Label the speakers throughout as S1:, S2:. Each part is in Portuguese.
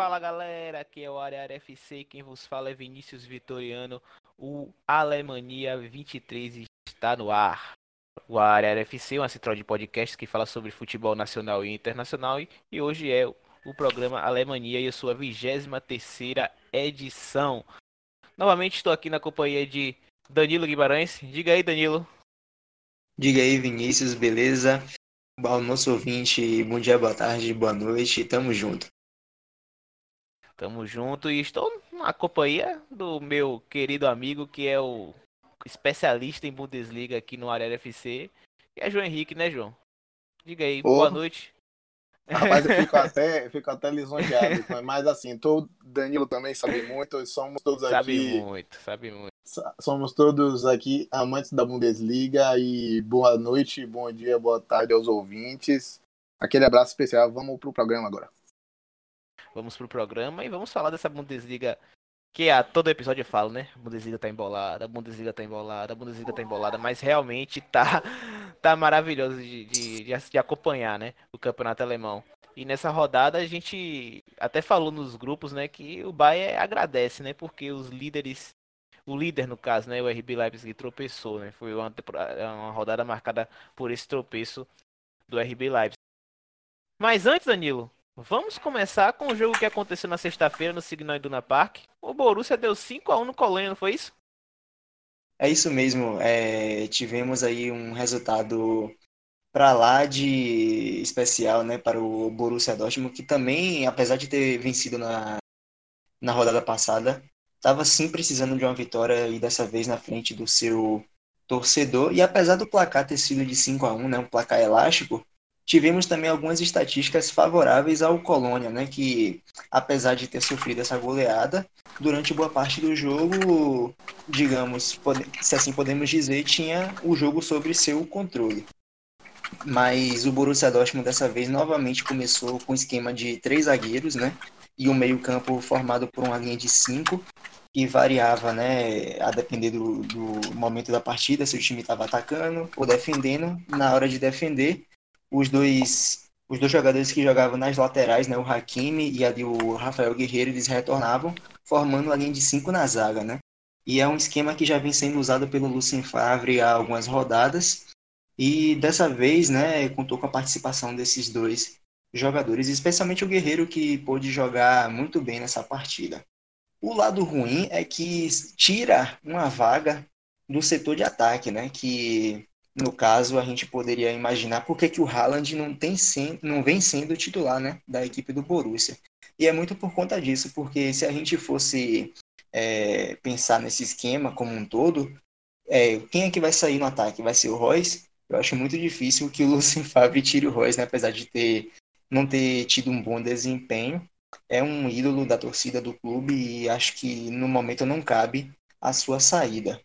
S1: Fala galera, aqui é o Área FC, quem vos fala é Vinícius Vitoriano, o Alemania 23 está no ar. O Área FC é uma central de podcasts que fala sobre futebol nacional e internacional e hoje é o programa Alemania e a sua 23 terceira edição. Novamente estou aqui na companhia de Danilo Guimarães. Diga aí, Danilo.
S2: Diga aí, Vinícius, beleza? Ao nosso ouvinte, bom dia, boa tarde, boa noite, tamo junto.
S1: Tamo junto e estou na companhia do meu querido amigo que é o especialista em Bundesliga aqui no Arena FC, que é João Henrique, né, João? Diga aí, boa noite.
S3: Rapaz, eu fico até, eu fico até lisonjeado, mas assim, todo Danilo também sabe muito, somos todos aqui.
S1: Sabe muito, sabe muito.
S3: Somos todos aqui amantes da Bundesliga e boa noite, bom dia, boa tarde aos ouvintes. Aquele abraço especial, vamos pro programa agora
S1: vamos pro programa e vamos falar dessa Bundesliga que a todo episódio eu falo, né? A Bundesliga tá embolada, a Bundesliga tá embolada, a Bundesliga tá embolada, mas realmente tá, tá maravilhoso de, de, de, acompanhar, né? O campeonato alemão. E nessa rodada a gente até falou nos grupos, né? Que o Bayern agradece, né? Porque os líderes, o líder no caso, né? O RB Leipzig tropeçou, né? Foi uma, uma rodada marcada por esse tropeço do RB Leipzig. Mas antes, Danilo, Vamos começar com o jogo que aconteceu na sexta-feira no Signal Iduna Park. O Borussia deu 5 a 1 no Colônia, não foi isso?
S2: É isso mesmo. É, tivemos aí um resultado para lá de especial, né, para o Borussia Dortmund, que também, apesar de ter vencido na, na rodada passada, estava sim precisando de uma vitória e dessa vez na frente do seu torcedor. E apesar do placar ter sido de 5 a 1, né, um placar elástico, tivemos também algumas estatísticas favoráveis ao Colônia, né, que apesar de ter sofrido essa goleada, durante boa parte do jogo, digamos, se assim podemos dizer, tinha o jogo sobre seu controle. Mas o Borussia Dortmund dessa vez novamente começou com um esquema de três zagueiros, né, e um meio-campo formado por uma linha de cinco, que variava, né, a depender do, do momento da partida, se o time estava atacando ou defendendo. Na hora de defender, os dois os dois jogadores que jogavam nas laterais, né, o Hakimi e ali o Rafael Guerreiro, eles retornavam, formando a linha de cinco na zaga, né? E é um esquema que já vem sendo usado pelo Lucien Favre há algumas rodadas, e dessa vez, né, contou com a participação desses dois jogadores, especialmente o Guerreiro, que pôde jogar muito bem nessa partida. O lado ruim é que tira uma vaga do setor de ataque, né, que no caso, a gente poderia imaginar por que, que o Haaland não, tem sem, não vem sendo titular né, da equipe do Borussia. E é muito por conta disso, porque se a gente fosse é, pensar nesse esquema como um todo, é, quem é que vai sair no ataque? Vai ser o Royce? Eu acho muito difícil que o Lucien Favre tire o Royce, né, apesar de ter, não ter tido um bom desempenho. É um ídolo da torcida do clube e acho que no momento não cabe a sua saída.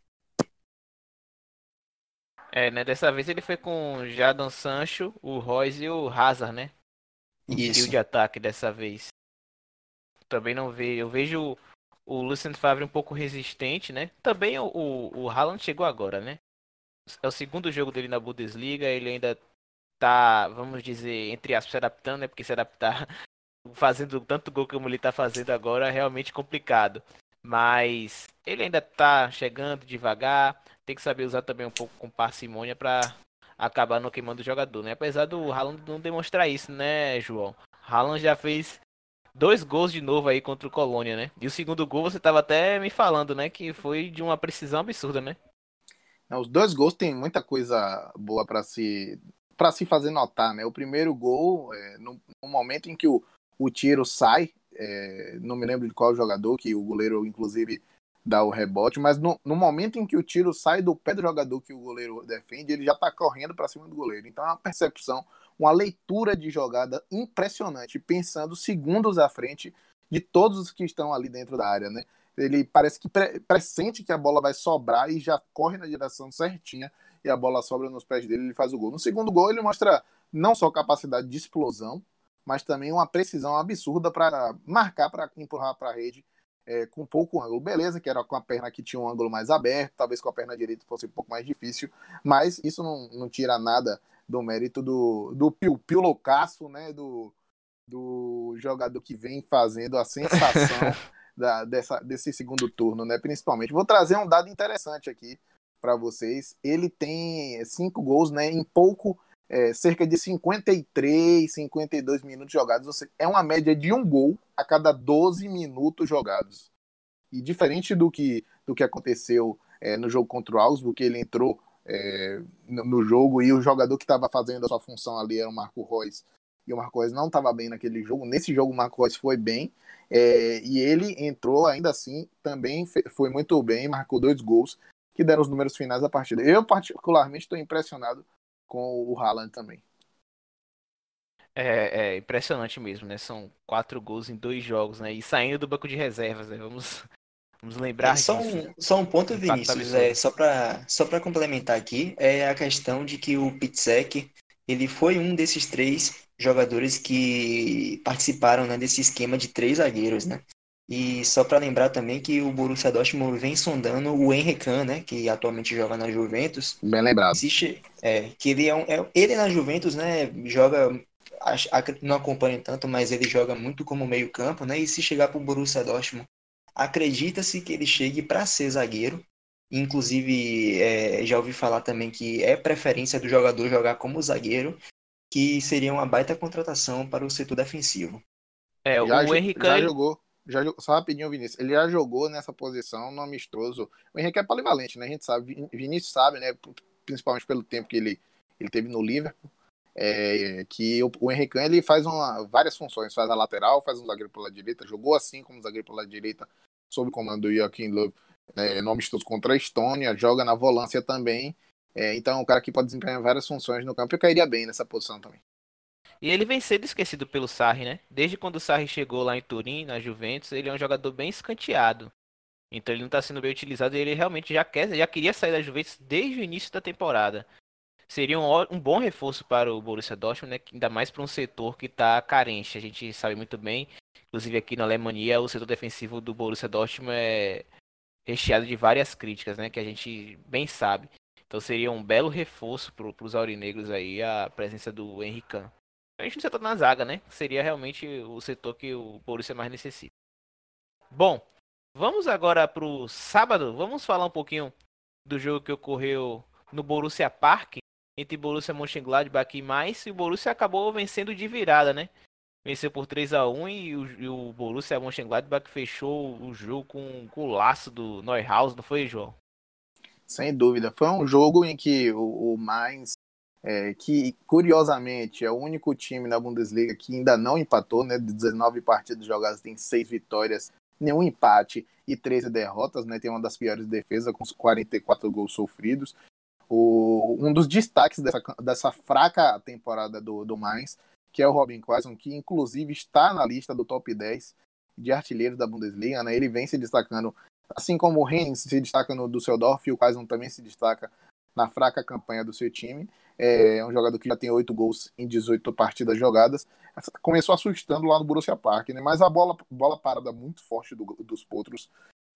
S1: É, né? Dessa vez ele foi com o Jadon Sancho, o Royce e o Hazard, né? Isso. de ataque dessa vez. Também não vejo. Eu vejo o Lucien Favre um pouco resistente, né? Também o, o, o Haaland chegou agora, né? É o segundo jogo dele na Bundesliga, ele ainda tá, vamos dizer, entre aspas, se adaptando, né? Porque se adaptar fazendo tanto gol como ele tá fazendo agora é realmente complicado. Mas ele ainda tá chegando devagar tem que saber usar também um pouco com parcimônia para acabar não queimando o jogador, né? Apesar do Haaland não demonstrar isso, né, João? Haaland já fez dois gols de novo aí contra o Colônia, né? E o segundo gol você tava até me falando, né, que foi de uma precisão absurda, né?
S3: Os dois gols tem muita coisa boa para se para se fazer notar, né? O primeiro gol, é, no, no, momento em que o, o tiro sai, é, não me lembro de qual jogador, que o goleiro inclusive dar o rebote, mas no, no, momento em que o tiro sai do pé do jogador que o goleiro defende, ele já está correndo para cima do goleiro. Então é uma percepção, uma leitura de jogada impressionante, pensando segundos à frente de todos os que estão ali dentro da área, né? Ele parece que pre pressente que a bola vai sobrar e já corre na direção certinha e a bola sobra nos pés dele e ele faz o gol. No segundo gol ele mostra não só capacidade de explosão, mas também uma precisão absurda para marcar, para empurrar para a rede é, com pouco ângulo. Beleza, que era com a perna que tinha um ângulo mais aberto, talvez com a perna direita fosse um pouco mais difícil, mas isso não, não tira nada do mérito do, do Pio, Pio Loucaço, né, do, do jogador que vem fazendo a sensação da, dessa, desse segundo turno, né? Principalmente. Vou trazer um dado interessante aqui para vocês. Ele tem cinco gols, né? Em pouco, é, cerca de 53, 52 minutos jogados. Seja, é uma média de um gol a cada 12 minutos jogados. E diferente do que, do que aconteceu é, no jogo contra o Augsburg, que ele entrou é, no, no, jogo e o jogador que estava fazendo a sua função ali era o Marco Reus e o Marco Reus não estava bem naquele jogo. Nesse jogo o Marco Reus foi bem é, e ele entrou ainda assim, também foi muito bem, marcou dois gols que deram os números finais da partida. Eu particularmente estou impressionado com o Haaland também.
S1: É, é, impressionante mesmo, né? São quatro gols em dois jogos, né? E saindo do banco de reservas, né? Vamos, vamos lembrar é,
S2: só Um, só um ponto, Vinícius, é, só para só complementar aqui, é a questão de que o Pitzek, ele foi um desses três jogadores que participaram né, desse esquema de três zagueiros, né? E só para lembrar também que o Borussia Dortmund vem sondando o Henrique né, que atualmente joga na Juventus.
S3: Bem lembrado.
S2: Existe, é, que ele é, um, é ele na Juventus, né, joga não acompanho tanto, mas ele joga muito como meio-campo, né? E se chegar para o Borussia Dortmund, acredita-se que ele chegue para ser zagueiro. Inclusive, é, já ouvi falar também que é preferência do jogador jogar como zagueiro que seria uma baita contratação para o setor defensivo.
S3: É, já, o Henrique já jogou, já só rapidinho, Vinícius. Ele já jogou nessa posição no amistoso. O Henrique é polivalente, né? A gente sabe, Vinícius sabe, né? Principalmente pelo tempo que ele, ele teve no Liverpool. É, que o, o Henrique ele faz uma, várias funções, faz a lateral, faz um zagueiro pela direita, jogou assim como zagueiro pela direita, sob o comando do Joaquim Love, é, no amistoso contra a Estônia, joga na volância também, é, então, um cara que pode desempenhar várias funções no campo e cairia bem nessa posição também.
S1: E ele vem sendo esquecido pelo Sarri, né? Desde quando o Sarri chegou lá em Turim, na Juventus, ele é um jogador bem escanteado. Então ele não está sendo bem utilizado e ele realmente já quer, já queria sair da Juventus desde o início da temporada. Seria um, um bom reforço para o Borussia Dortmund, né? Ainda mais para um setor que está carente. A gente sabe muito bem, inclusive aqui na Alemanha, o setor defensivo do Borussia Dortmund é recheado de várias críticas, né? Que a gente bem sabe. Então seria um belo reforço para os aurinegros aí a presença do Henrique. A gente no setor na zaga, né? Seria realmente o setor que o Borussia mais necessita. Bom, vamos agora para o sábado. Vamos falar um pouquinho do jogo que ocorreu no Borussia Park entre Borussia Mönchengladbach e mais. E o Borussia acabou vencendo de virada, né? Venceu por 3 a 1 e o, e o Borussia Mönchengladbach fechou o jogo com, com o laço do Neuhaus, não foi, João?
S3: Sem dúvida. Foi um jogo em que o, o Mainz, é, que curiosamente é o único time na Bundesliga que ainda não empatou, né? De 19 partidas jogadas, tem 6 vitórias, nenhum empate e 13 derrotas, né? Tem uma das piores defesas, com 44 gols sofridos. O, um dos destaques dessa, dessa fraca temporada do, do Mainz, que é o Robin Quaison, que inclusive está na lista do top 10 de artilheiros da Bundesliga, né? Ele vem se destacando Assim como o Rennes se destaca no Düsseldorf, o Kaiser também se destaca na fraca campanha do seu time. É um jogador que já tem 8 gols em 18 partidas jogadas. Começou assustando lá no Borussia Park, né? mas a bola, bola parada muito forte do, dos Potros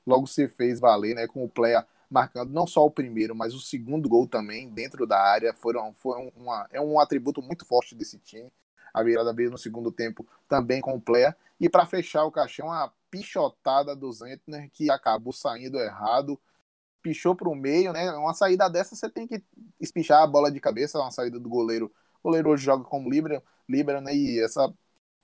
S3: logo se fez valer, né? com o Plea marcando não só o primeiro, mas o segundo gol também dentro da área. Foram, foi uma, é um atributo muito forte desse time. A virada veio no segundo tempo também com o Plea. E para fechar o caixão, a pichotada do Zentner que acabou saindo errado. Pichou para o meio, né? Uma saída dessa você tem que espichar a bola de cabeça, uma saída do goleiro. O goleiro hoje joga como libra né? E essa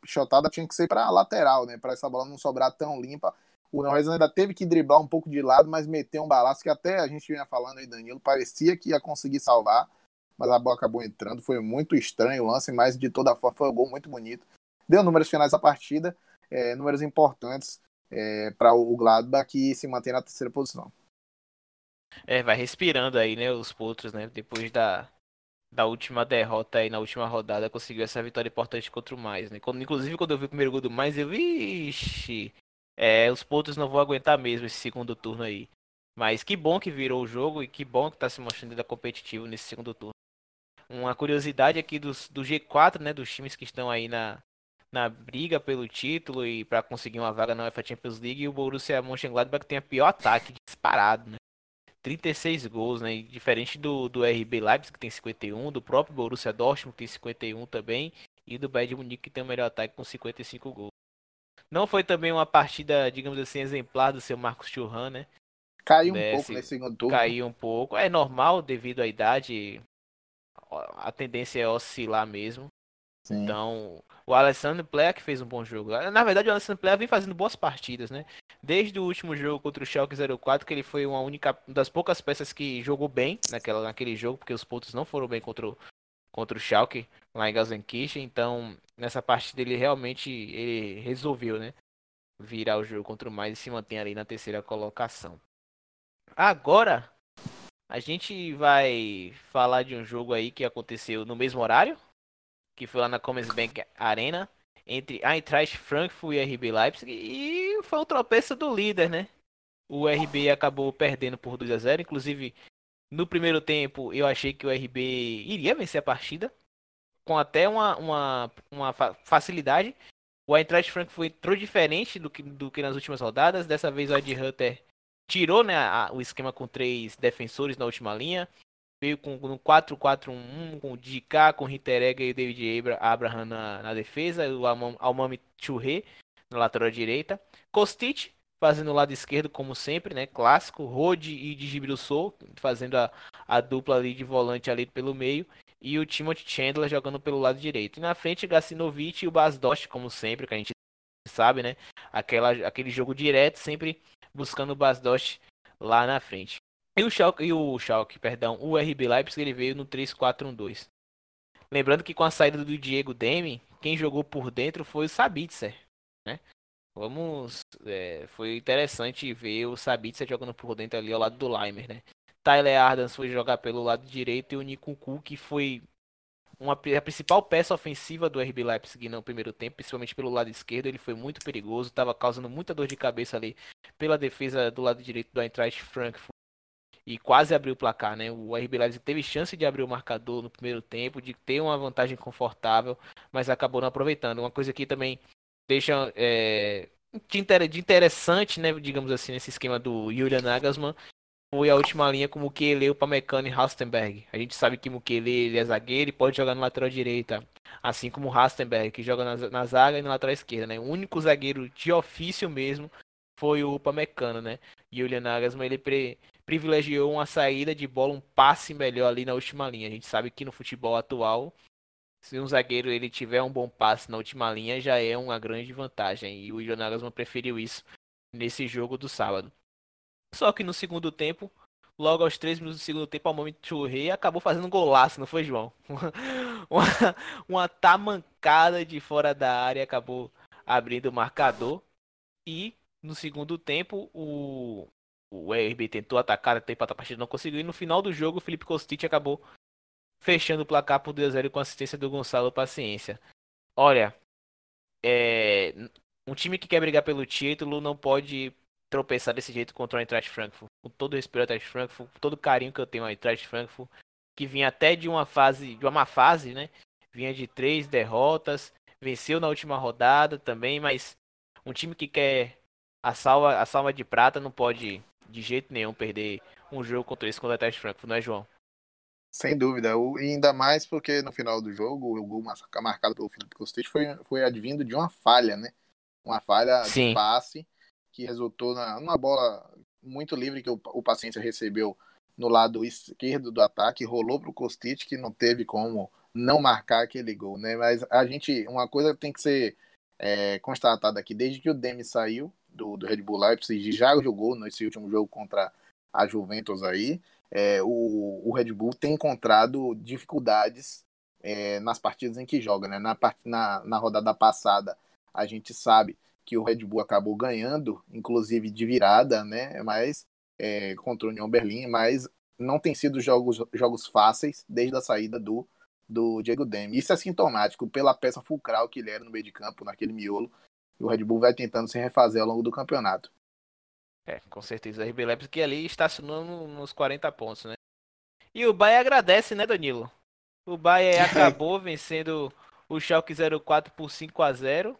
S3: pichotada tinha que ser para lateral, né? Para essa bola não sobrar tão limpa. O Norris ainda teve que driblar um pouco de lado, mas meteu um balaço que até a gente vinha falando aí, Danilo, parecia que ia conseguir salvar, mas a bola acabou entrando. Foi muito estranho o lance, mas de toda forma foi um gol muito bonito. Deu números finais da partida é, números importantes é, para o Gladbach que se mantém na terceira posição.
S1: É, vai respirando aí, né, os potros, né, depois da, da última derrota aí na última rodada, conseguiu essa vitória importante contra o Mais, né, quando, inclusive quando eu vi o primeiro gol do Mais, eu vi, ixi, é, os potros não vão aguentar mesmo esse segundo turno aí. Mas que bom que virou o jogo e que bom que está se mostrando ainda competitivo nesse segundo turno. Uma curiosidade aqui dos, do G4, né, dos times que estão aí na, na briga pelo título e para conseguir uma vaga na UEFA Champions League. E o Borussia Mönchengladbach tem a pior ataque disparado, né? 36 gols, né? diferente do, do RB Leipzig, que tem 51, do próprio Borussia Dortmund, que tem 51 também, e do Bayern de Munique que tem o melhor ataque com 55 gols. Não foi também uma partida, digamos assim, exemplar do seu Marcos Churran, né?
S3: Caiu um pouco nesse segundo turno.
S1: Caiu um pouco. É normal devido à idade. A tendência é oscilar mesmo. Sim. Então, o Alessandro Plea que fez um bom jogo. Na verdade, o Alessandro Plea vem fazendo boas partidas, né? Desde o último jogo contra o Schalke 04, que ele foi uma única das poucas peças que jogou bem naquela, naquele jogo, porque os pontos não foram bem contra o, contra o Schalke lá em Gelsenkirchen. Então, nessa partida ele realmente ele resolveu, né? Virar o jogo contra o mais e se mantém ali na terceira colocação. Agora, a gente vai falar de um jogo aí que aconteceu no mesmo horário, que foi lá na Commerzbank Arena, entre Eintracht Frankfurt e RB Leipzig, e foi um tropeço do líder, né? O RB acabou perdendo por 2 a 0 inclusive no primeiro tempo eu achei que o RB iria vencer a partida, com até uma, uma, uma facilidade. O Eintracht Frankfurt entrou diferente do que, do que nas últimas rodadas, dessa vez o Ed Hunter tirou né, a, o esquema com três defensores na última linha, veio com no 4-4-1 com o DK, com o Ritterega e o David Abraham na, na defesa, o Almami Churre na lateral direita, Kostic fazendo o lado esquerdo como sempre, né, clássico, Rode e Digibril fazendo a, a dupla ali de volante ali pelo meio. E o Timothy Chandler jogando pelo lado direito. E na frente Gacinovic e o Basdost como sempre, que a gente sabe, né, aquela, aquele jogo direto sempre buscando o Basdost lá na frente. E o Schalke, e o Schalke, perdão, o RB Leipzig ele veio no 3-4-1-2. Lembrando que com a saída do Diego Demi, quem jogou por dentro foi o Sabitzer, né? Vamos, é, foi interessante ver o Sabitzer jogando por dentro ali ao lado do Leimer, né? Tyler Ardens foi jogar pelo lado direito e o Nikuku que foi uma, a principal peça ofensiva do RB Leipzig no primeiro tempo, principalmente pelo lado esquerdo, ele foi muito perigoso, estava causando muita dor de cabeça ali pela defesa do lado direito do Eintracht Frankfurt e quase abriu o placar, né? O RB Leipzig teve chance de abrir o marcador no primeiro tempo, de ter uma vantagem confortável, mas acabou não aproveitando. Uma coisa que também deixa é, de interessante, né, digamos assim, nesse esquema do Julian Nagelsmann, foi a última linha com o Mukele, o Pamecano e Rastenberg. A gente sabe que Mukele ele é zagueiro e pode jogar na lateral direita, assim como o Rastenberg, que joga na, na zaga e na lateral esquerda, né? O único zagueiro de ofício mesmo foi o Pamecano, né? E o Nagelsmann, ele pre, privilegiou uma saída de bola, um passe melhor ali na última linha. A gente sabe que no futebol atual, se um zagueiro ele tiver um bom passe na última linha, já é uma grande vantagem. E o Julian Nagelsmann preferiu isso nesse jogo do sábado. Só que no segundo tempo, logo aos 3 minutos do segundo tempo, ao momento Rei acabou fazendo um golaço, não foi, João? uma, uma tamancada de fora da área acabou abrindo o marcador. E no segundo tempo, o, o RB tentou atacar, tentou empatar a partida, não conseguiu. E no final do jogo, o Felipe Kostic acabou fechando o placar por 2x0 com assistência do Gonçalo Paciência. Olha, é, um time que quer brigar pelo título não pode tropeçar desse jeito contra o Eintracht Frankfurt. Com todo o respeito ao Eintracht Frankfurt, com todo o carinho que eu tenho ao Eintracht Frankfurt, que vinha até de uma fase, de uma má fase, né? Vinha de três derrotas, venceu na última rodada também, mas um time que quer a salva, a salva de prata não pode de jeito nenhum perder um jogo contra esse contra o Eintracht Frankfurt, não é, João?
S3: Sem dúvida, ainda mais porque no final do jogo, o gol marcado pelo Felipe Kostic foi, foi advindo de uma falha, né? Uma falha Sim. de passe que resultou na, numa bola muito livre que o, o Paciência recebeu no lado esquerdo do ataque, rolou para o Kostic, que não teve como não marcar aquele gol, né? Mas a gente, uma coisa tem que ser é, constatada aqui, desde que o Demi saiu, do, do Red Bull Leipzig já jogou nesse último jogo contra a Juventus aí. É, o, o Red Bull tem encontrado dificuldades é, nas partidas em que joga. Né? Na, na, na rodada passada, a gente sabe que o Red Bull acabou ganhando, inclusive de virada, né? mas é, contra o União Berlim, mas não tem sido jogos, jogos fáceis desde a saída do, do Diego Demi. Isso é sintomático pela peça fulcral que ele era no meio de campo, naquele miolo o Red Bull vai tentando se refazer ao longo do campeonato.
S1: É, com certeza. O RB Leipzig que ali estacionando nos 40 pontos, né? E o Bayern agradece, né, Danilo? O Bayern acabou vencendo o Schalke 04 por 5 a 0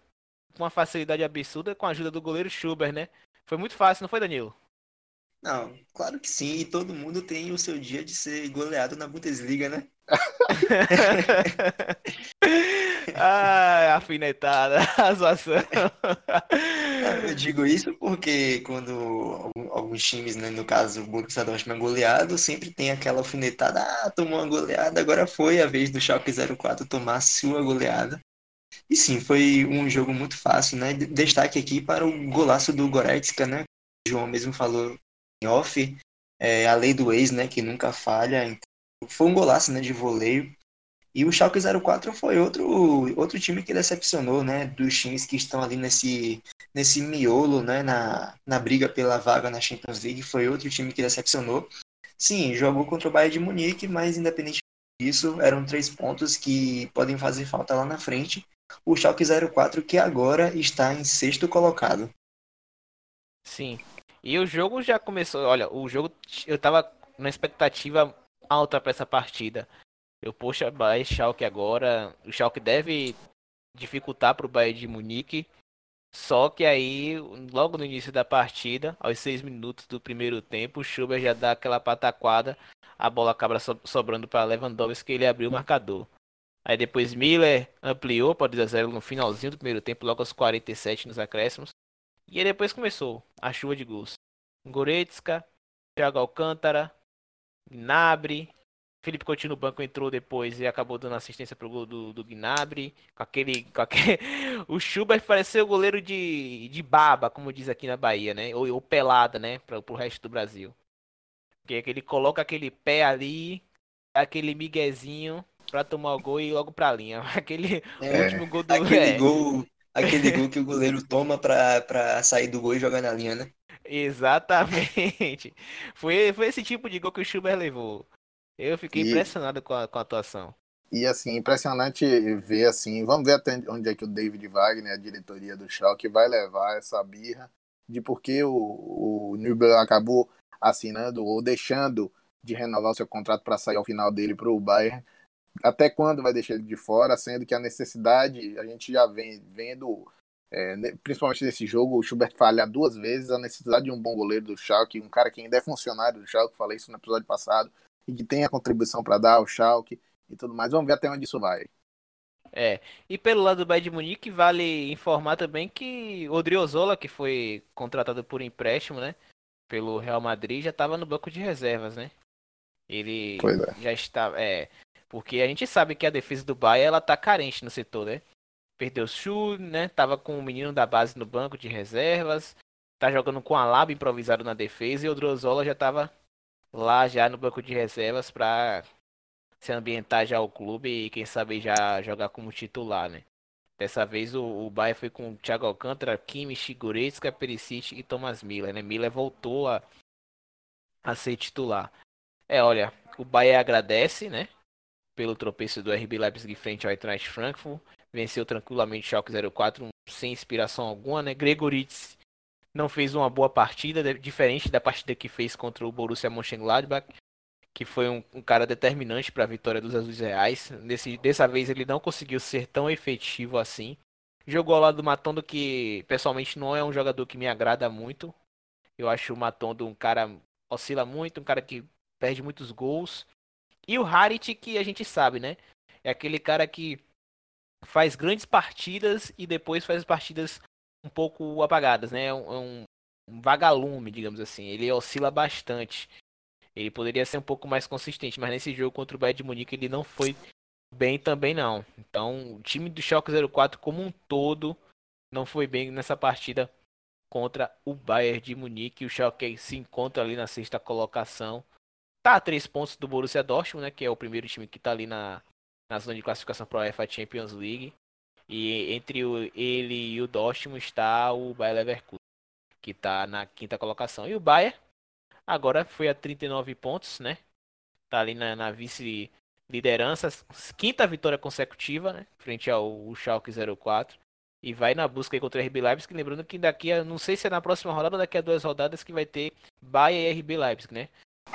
S1: com uma facilidade absurda com a ajuda do goleiro Schubert, né? Foi muito fácil, não foi, Danilo?
S2: Não, claro que sim. E todo mundo tem o seu dia de ser goleado na Bundesliga, né?
S1: Ai, afinetada, a zoação.
S2: Eu digo isso porque quando alguns times, né, no caso o Borussia Dortmund é goleado, sempre tem aquela alfinetada, ah, tomou uma goleada, agora foi a vez do Schalke 04 tomar sua goleada. E sim, foi um jogo muito fácil, né? Destaque aqui para o golaço do Goretzka, né? O João mesmo falou em off, é, a lei do ex, né, que nunca falha. Então, foi um golaço, né, de voleio. E o Schalke 04 foi outro, outro time que decepcionou, né, dos times que estão ali nesse, nesse miolo, né, na, na briga pela vaga na Champions League, foi outro time que decepcionou. Sim, jogou contra o Bayern de Munique, mas independente disso, eram três pontos que podem fazer falta lá na frente. O Schalke 04 que agora está em sexto colocado.
S1: Sim. E o jogo já começou, olha, o jogo eu tava na expectativa alta para essa partida. Eu, poxa, Bayern Schalke agora. O Schalke deve dificultar para o Bayern de Munique. Só que aí, logo no início da partida, aos seis minutos do primeiro tempo, o Schubert já dá aquela pataquada, a bola acaba sobrando para Lewandowski e ele abriu o marcador. Aí depois Miller ampliou para 2 a 0 no finalzinho do primeiro tempo, logo aos 47 nos acréscimos. E aí depois começou a chuva de gols. Goretzka, Thiago Alcântara, Gnabry, Felipe Coutinho no banco entrou depois e acabou dando assistência pro gol do, do Gnabry. Com aquele, com aquele... o Schubert pareceu goleiro de, de baba, como diz aqui na Bahia, né? Ou, ou pelada, né? Para pro resto do Brasil. Porque ele coloca aquele pé ali, aquele miguezinho para tomar o gol e ir logo pra linha. Aquele é, último gol do
S2: aquele é. gol, aquele gol que o goleiro toma pra, pra sair do gol e jogar na linha, né?
S1: Exatamente. Foi, foi esse tipo de gol que o Schubert levou. Eu fiquei e, impressionado com a, com a atuação.
S3: E assim, impressionante ver assim, vamos ver até onde é que o David Wagner, a diretoria do Schalke, vai levar essa birra de porque o, o Nübel acabou assinando ou deixando de renovar o seu contrato para sair ao final dele para o Bayern. Até quando vai deixar ele de fora, sendo que a necessidade, a gente já vem vendo, é, principalmente nesse jogo, o Schubert falha duas vezes, a necessidade de um bom goleiro do Schalke, um cara que ainda é funcionário do Schalke, falei isso no episódio passado, e que tem a contribuição para dar ao Schalke e tudo mais. Vamos ver até onde isso vai.
S1: É, e pelo lado do Bayern de Munique, vale informar também que o Odriozola, que foi contratado por empréstimo, né, pelo Real Madrid, já estava no banco de reservas, né? Ele é. já estava, é, porque a gente sabe que a defesa do Bayern ela tá carente no setor, né? Perdeu o Schu, né? Tava com o menino da base no banco de reservas, tá jogando com a Lab improvisado na defesa e o Odriozola já tava lá já no banco de reservas para se ambientar já ao clube e quem sabe já jogar como titular, né? Dessa vez o, o Bayern foi com Thiago Alcântara, Kimmich, Goretzka, Perisic e Thomas Miller, né? Miller voltou a, a ser titular. É, olha, o Bayern agradece, né? Pelo tropeço do RB Leipzig frente ao Eintracht Frankfurt. Venceu tranquilamente o Schalke 04 sem inspiração alguma, né? Gregoritz não fez uma boa partida, diferente da partida que fez contra o Borussia Mönchengladbach, que foi um, um cara determinante para a vitória dos Azuis Reais. Nesse, dessa vez ele não conseguiu ser tão efetivo assim. Jogou ao lado do Matondo, que pessoalmente não é um jogador que me agrada muito. Eu acho o Matondo um cara oscila muito, um cara que perde muitos gols. E o Harit, que a gente sabe, né? É aquele cara que faz grandes partidas e depois faz partidas um pouco apagadas, né? É um, é um, um vagalume, digamos assim. Ele oscila bastante. Ele poderia ser um pouco mais consistente, mas nesse jogo contra o Bayern de Munique ele não foi bem também não. Então, o time do Schalke 04 como um todo não foi bem nessa partida contra o Bayern de Munique. O Schalke se encontra ali na sexta colocação. Tá a três pontos do Borussia Dortmund, né, que é o primeiro time que tá ali na, na zona de classificação para a UEFA Champions League. E entre o, ele e o Dortmund está o Bayer Leverkusen, que está na quinta colocação. E o Bayer agora foi a 39 pontos, né? Tá ali na, na vice-liderança, quinta vitória consecutiva, né? Frente ao Schalke 04. E vai na busca contra o RB Leipzig, lembrando que daqui a, não sei se é na próxima rodada ou daqui a duas rodadas que vai ter Bayern e RB Leipzig, né?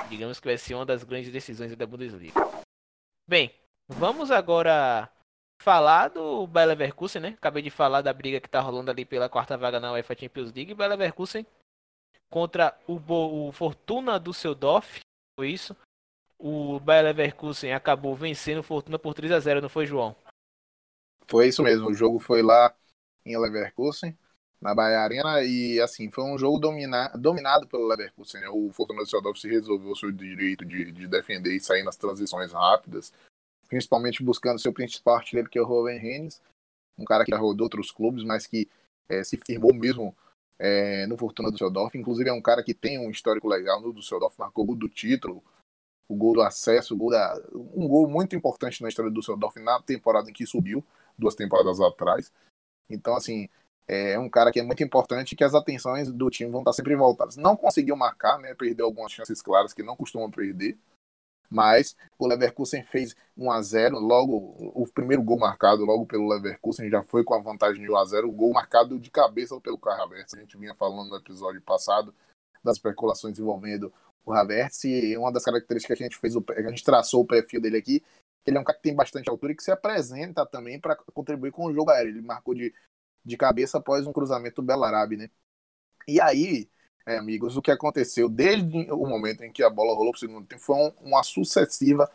S1: Digamos que vai ser uma das grandes decisões da Bundesliga. Bem, vamos agora falar do Bayer Leverkusen, né? Acabei de falar da briga que tá rolando ali pela quarta vaga na UEFA Champions League. Bayer Leverkusen contra o, Bo o Fortuna Düsseldorf, foi isso? O Bayer Leverkusen acabou vencendo o Fortuna por 3 a 0 não foi, João?
S3: Foi isso mesmo, o jogo foi lá em Leverkusen, na Bahia Arena, e assim, foi um jogo domina, dominado pelo Leverkusen. Né? O Fortuna Düsseldorf se resolveu o seu direito de, de defender e sair nas transições rápidas, principalmente buscando seu principal artilheiro, que é o Ruben Rennes, um cara que já rodou outros clubes, mas que é, se firmou mesmo é, no Fortuna Düsseldorf. Inclusive é um cara que tem um histórico legal no Düsseldorf, marcou o gol do título, o gol do acesso, gol da, um gol muito importante na história do Düsseldorf na temporada em que subiu, duas temporadas atrás. Então, assim, é um cara que é muito importante que as atenções do time vão estar sempre voltadas. Não conseguiu marcar, né? Perdeu algumas chances claras que não costumam perder. Mas o Leverkusen fez 1 a 0 logo o primeiro gol marcado logo pelo Leverkusen já foi com a vantagem de 1 a 0 o gol marcado de cabeça pelo Carro Havertz. A gente vinha falando no episódio passado das especulações envolvendo o Havertz e uma das características que a gente fez, a gente traçou o perfil dele aqui, ele é um cara que tem bastante altura e que se apresenta também para contribuir com o jogo aéreo. Ele marcou de, de cabeça após um cruzamento do Belarabe, né? E aí, é, amigos, o que aconteceu desde o momento em que a bola rolou para o segundo tempo foi um, uma sucessiva,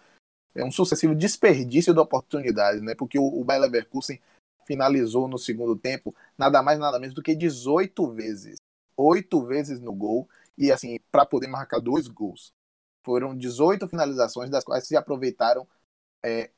S3: é, um sucessivo desperdício de oportunidades, né? Porque o, o Bayer Leverkusen finalizou no segundo tempo nada mais nada menos do que 18 vezes, oito vezes no gol e assim para poder marcar dois gols. Foram 18 finalizações, das quais se aproveitaram é,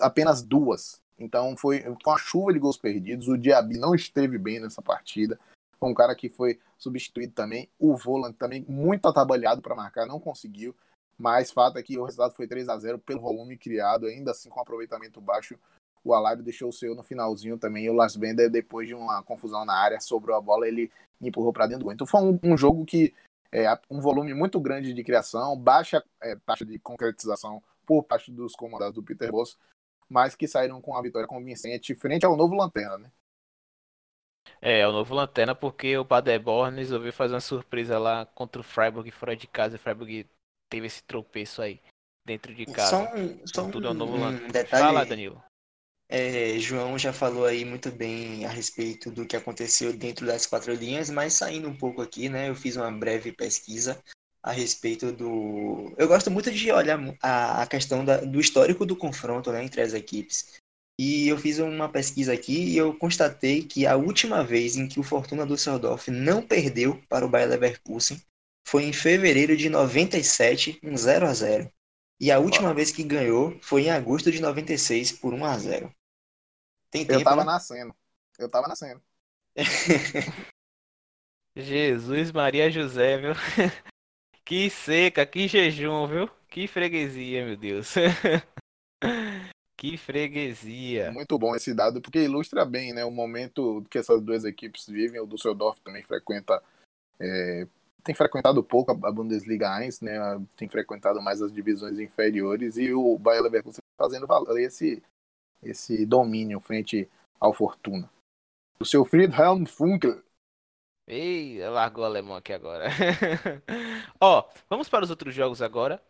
S3: apenas duas. Então foi uma chuva de gols perdidos. O Diaby não esteve bem nessa partida. Foi um cara que foi substituído também. O Voland também muito atabalhado para marcar, não conseguiu. Mas fato é que o resultado foi 3 a 0 pelo volume criado, ainda assim com aproveitamento baixo. O Alário deixou o seu no finalzinho também. O Lars Bender, depois de uma confusão na área, sobrou a bola, ele empurrou para dentro do gol. Então foi um, um jogo que é, um volume muito grande de criação, baixa é, taxa de concretização por parte dos comandados do Peter Boss, mas que saíram com a vitória convincente frente ao novo Lanterna, né?
S1: É, o novo Lanterna porque o Paderborn resolveu fazer uma surpresa lá contra o Freiburg fora de casa. O Freiburg teve esse tropeço aí dentro de casa.
S2: Só um, só um,
S1: tudo é um novo
S2: um detalhe.
S1: Fala, Danilo.
S2: É, João já falou aí muito bem a respeito do que aconteceu dentro das quatro linhas, mas saindo um pouco aqui, né? Eu fiz uma breve pesquisa a respeito do. Eu gosto muito de olhar a, a questão da, do histórico do confronto né, entre as equipes. E eu fiz uma pesquisa aqui e eu constatei que a última vez em que o Fortuna Düsseldorf não perdeu para o Bayer Leverkusen foi em fevereiro de 97, um 0 a 0 E a última vez que ganhou foi em agosto de 96 por 1 a 0
S3: Tem tempo, Eu tava né? nascendo. Eu tava nascendo.
S1: Jesus, Maria José, viu? Que seca, que jejum, viu? Que freguesia, meu Deus. que freguesia.
S3: Muito bom esse dado, porque ilustra bem né, o momento que essas duas equipes vivem. O Düsseldorf também frequenta. É, tem frequentado pouco a Bundesliga 1, né, tem frequentado mais as divisões inferiores, e o Bayer Leverkusen fazendo valer esse, esse domínio frente ao Fortuna. O seu Friedhelm Funkel
S1: Ei, largou o alemão aqui agora. Ó, vamos para os outros jogos agora.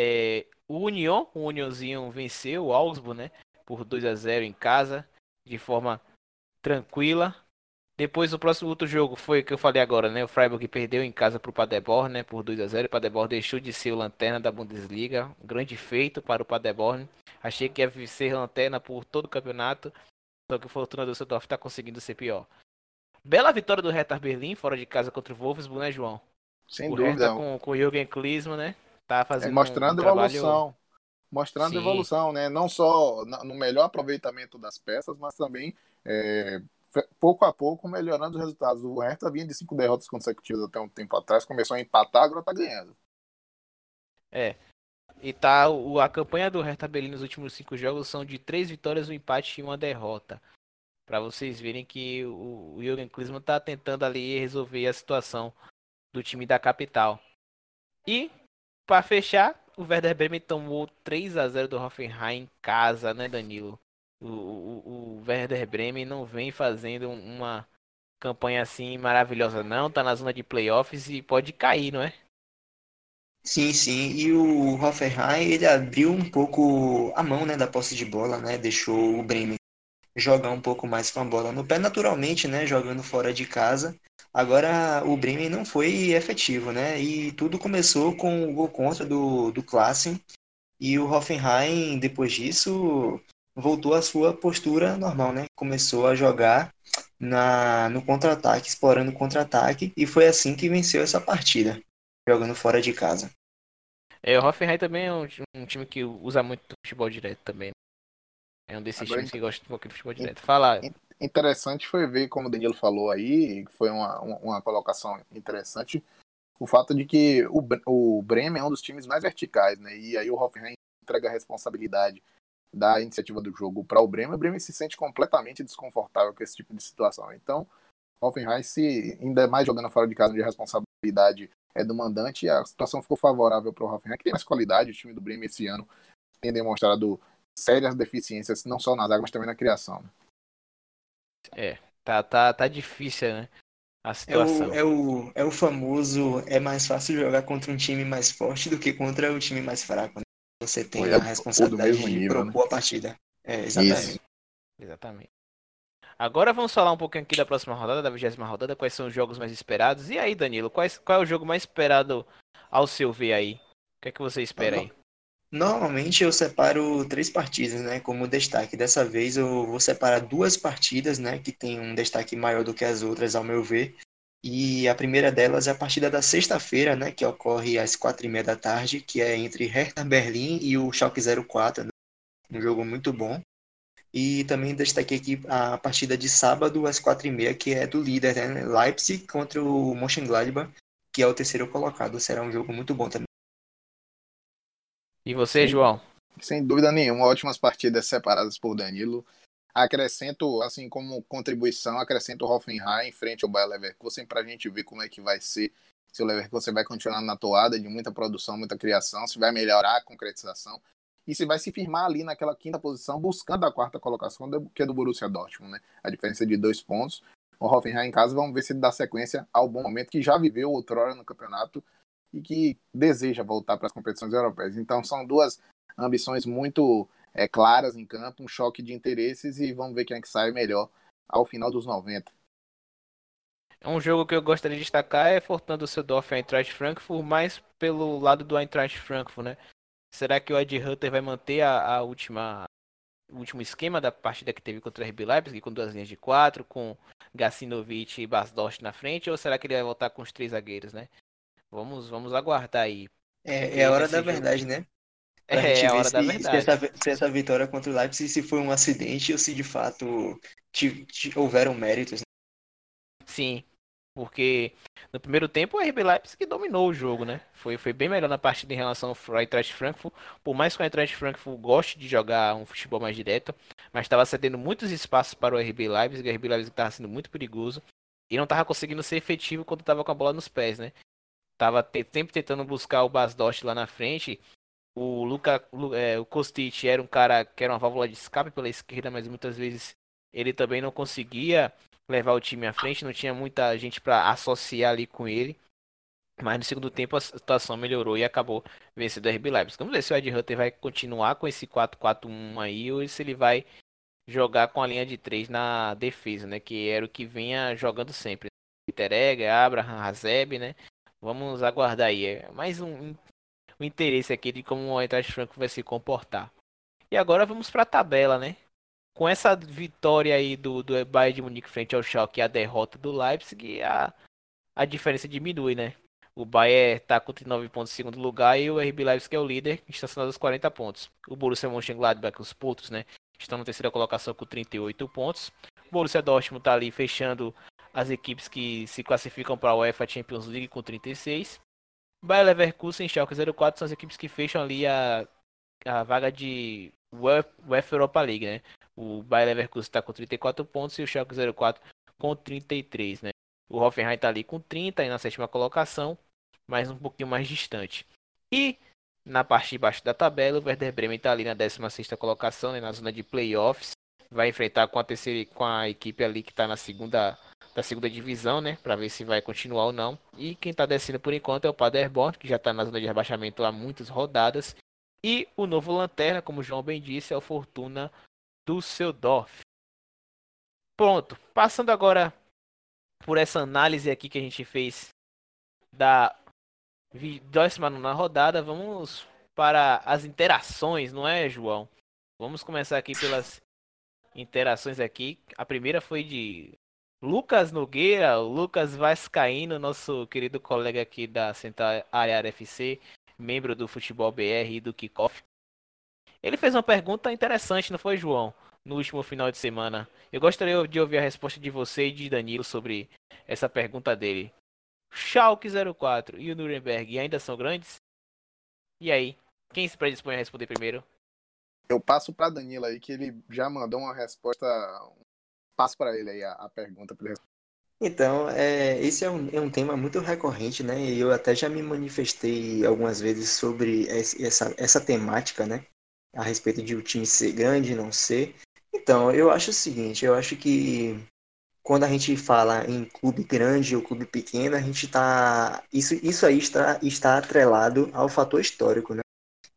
S1: É, o Union, o Unionzinho venceu o Augsburg, né? Por 2 a 0 em casa, de forma tranquila. Depois o próximo outro jogo foi o que eu falei agora, né? O Freiburg perdeu em casa para o Paderborn, né? Por 2 a 0 O Paderborn deixou de ser o lanterna da Bundesliga. Um grande feito para o Paderborn. Achei que ia ser lanterna por todo o campeonato. Só que o Fortuna do Düsseldorf está conseguindo ser pior. Bela vitória do Hertha Berlim, fora de casa contra o Wolfsburg, né, João?
S3: Sem
S1: o
S3: dúvida.
S1: Hertha com, com o Jürgen Klinsmann, né? Tá fazendo
S3: é, mostrando
S1: um,
S3: um evolução. Mostrando Sim. evolução, né? Não só no melhor aproveitamento das peças, mas também é, pouco a pouco melhorando os resultados. O Hertha vinha de cinco derrotas consecutivas até um tempo atrás, começou a empatar, agora tá ganhando.
S1: É. E tá, o, a campanha do Hertha Berlim nos últimos cinco jogos são de três vitórias, um empate e uma derrota para vocês verem que o, o Jürgen Klinsmann está tentando ali resolver a situação do time da capital. E para fechar, o Werder Bremen tomou 3 a 0 do Hoffenheim em casa, né, Danilo? O, o, o Werder Bremen não vem fazendo uma campanha assim maravilhosa, não. Tá na zona de playoffs e pode cair, não é?
S2: Sim, sim. E o Hoffenheim ele abriu um pouco a mão, né, da posse de bola, né? Deixou o Bremen jogar um pouco mais com a bola no pé, naturalmente, né? Jogando fora de casa. Agora o Bremen não foi efetivo, né? E tudo começou com o gol contra do, do Klassen. E o Hoffenheim, depois disso, voltou à sua postura normal, né? Começou a jogar na, no contra-ataque, explorando o contra-ataque, e foi assim que venceu essa partida, jogando fora de casa.
S1: É, o Hoffenheim também é um, um time que usa muito futebol direto também. É um desses Agora, times que gosta um pouquinho de futebol direto. Fala.
S3: Interessante foi ver, como o Danilo falou aí, foi uma, uma, colocação interessante, o fato de que o, o Bremen é um dos times mais verticais, né? E aí o Hoffenheim entrega a responsabilidade da iniciativa do jogo para o Bremen, o Bremen se sente completamente desconfortável com esse tipo de situação. Então, Hoffenheim, se ainda mais jogando fora de casa de responsabilidade é do mandante, a situação ficou favorável para o Hoffenheim, que tem mais qualidade. O time do Bremen esse ano tem demonstrado sérias deficiências, não só na zaga, mas também na criação. Né?
S1: É, tá, tá, tá difícil, né? A situação.
S2: É o, é, o, é o famoso, é mais fácil jogar contra um time mais forte do que contra um time mais fraco. Né? Você tem é, a responsabilidade de nível, propor né? a partida. É, exatamente. Isso.
S1: Exatamente. Agora vamos falar um pouquinho aqui da próxima rodada, da vigésima rodada, quais são os jogos mais esperados. E aí, Danilo, quais, qual é o jogo mais esperado ao seu ver aí? O que é que você espera aí?
S2: Normalmente eu separo três partidas, né, como destaque. Dessa vez eu vou separar duas partidas, né, que tem um destaque maior do que as outras, ao meu ver. E a primeira delas é a partida da sexta-feira, né, que ocorre às quatro e meia da tarde, que é entre Hertha Berlim e o Schalke 04, né, um jogo muito bom. E também destaquei aqui a partida de sábado às quatro e meia, que é do líder, né? Leipzig contra o Mönchengladbach, que é o terceiro colocado. Será um jogo muito bom também.
S1: E você, Sim. João?
S3: Sem dúvida nenhuma, ótimas partidas separadas por Danilo. Acrescento, assim como contribuição, acrescento o Hoffenheim em frente ao Bayer Leverkusen para a gente ver como é que vai ser. Se o Leverkusen vai continuar na toada de muita produção, muita criação, se vai melhorar a concretização e se vai se firmar ali naquela quinta posição, buscando a quarta colocação, que é do Borussia Dortmund, né? A diferença de dois pontos. O Hoffenheim em casa, vamos ver se ele dá sequência ao bom momento que já viveu outrora no campeonato e que deseja voltar para as competições europeias. Então são duas ambições muito é, claras em campo, um choque de interesses e vamos ver quem é que sai melhor ao final dos 90.
S1: Um jogo que eu gostaria de destacar é Fortuna Düsseldorf e Eintracht Frankfurt, mais pelo lado do Eintracht Frankfurt, né? Será que o Ed Hunter vai manter a, a última o último esquema da partida que teve contra o RB Leipzig, com duas linhas de quatro, com Gacinovic e Basdost na frente, ou será que ele vai voltar com os três zagueiros, né? Vamos, vamos aguardar aí.
S2: É, é a hora da jogo... verdade, né?
S1: Pra é, é a hora se, da verdade.
S2: Se essa, se essa, vitória contra o Leipzig se foi um acidente ou se de fato houveram méritos. Né?
S1: Sim, porque no primeiro tempo o RB Leipzig dominou o jogo, né? Foi, foi bem melhor na partida em relação ao Eintracht Frankfurt. Por mais que o Eintracht Frankfurt goste de jogar um futebol mais direto, mas estava cedendo muitos espaços para o RB Leipzig. O RB Leipzig estava sendo muito perigoso e não estava conseguindo ser efetivo quando estava com a bola nos pés, né? Tava te, sempre tentando buscar o Basdost lá na frente. O Luca, é, o Kostic era um cara que era uma válvula de escape pela esquerda, mas muitas vezes ele também não conseguia levar o time à frente, não tinha muita gente para associar ali com ele. Mas no segundo tempo a situação melhorou e acabou vencendo o RB Leipzig. Vamos ver se o Ed Hunter vai continuar com esse 4-4-1 aí ou se ele vai jogar com a linha de 3 na defesa, né? Que era o que vinha jogando sempre. Peter Egger, Abraham, Hazeb, né? Vamos aguardar aí. É mais um, um interesse aqui de como o Eintracht Franco vai se comportar. E agora vamos para a tabela, né? com essa vitória aí do, do Bayern de Munique frente ao Schalke e a derrota do Leipzig, a, a diferença diminui, né? O Bayern está com 39 pontos em segundo lugar e o RB Leipzig é o líder, estacionado aos 40 pontos. O Borussia Mönchengladbach, os putos, né? Estão na terceira colocação com 38 pontos. O Borussia Dortmund está ali fechando as equipes que se classificam para a UEFA Champions League com 36. Bayer Leverkusen e Schalke 04 são as equipes que fecham ali a, a vaga de UEFA Europa League, né? O Bayer Leverkusen está com 34 pontos e o Schalke 04 com 33, né? O Hoffenheim está ali com 30 e na sétima colocação, mas um pouquinho mais distante. E na parte de baixo da tabela, o Werder Bremen está ali na 16ª colocação, né, na zona de playoffs. Vai enfrentar com a terceira com a equipe ali que está na segunda da segunda divisão, né, para ver se vai continuar ou não. E quem está descendo por enquanto é o Paderborn, que já está na zona de rebaixamento há muitas rodadas. E o novo lanterna, como o João bem disse, é o Fortuna Düsseldorf. Pronto, passando agora por essa análise aqui que a gente fez da 19 rodada, vamos para as interações, não é, João? Vamos começar aqui pelas interações aqui. A primeira foi de Lucas Nogueira, Lucas Vascaíno, nosso querido colega aqui da Central Área FC, membro do Futebol BR e do Kickoff. Ele fez uma pergunta interessante, não foi, João? No último final de semana. Eu gostaria de ouvir a resposta de você e de Danilo sobre essa pergunta dele. Schalke 04 e o Nuremberg ainda são grandes? E aí? Quem se predispõe a responder primeiro?
S3: Eu passo para Danilo aí, que ele já mandou uma resposta. Passo para ele aí a, a pergunta para ele
S2: então, é, esse é um, é um tema muito recorrente, né? E eu até já me manifestei algumas vezes sobre essa, essa temática, né? A respeito de o time ser grande, não ser. Então, eu acho o seguinte, eu acho que quando a gente fala em clube grande ou clube pequeno, a gente está. Isso, isso aí está, está atrelado ao fator histórico, né?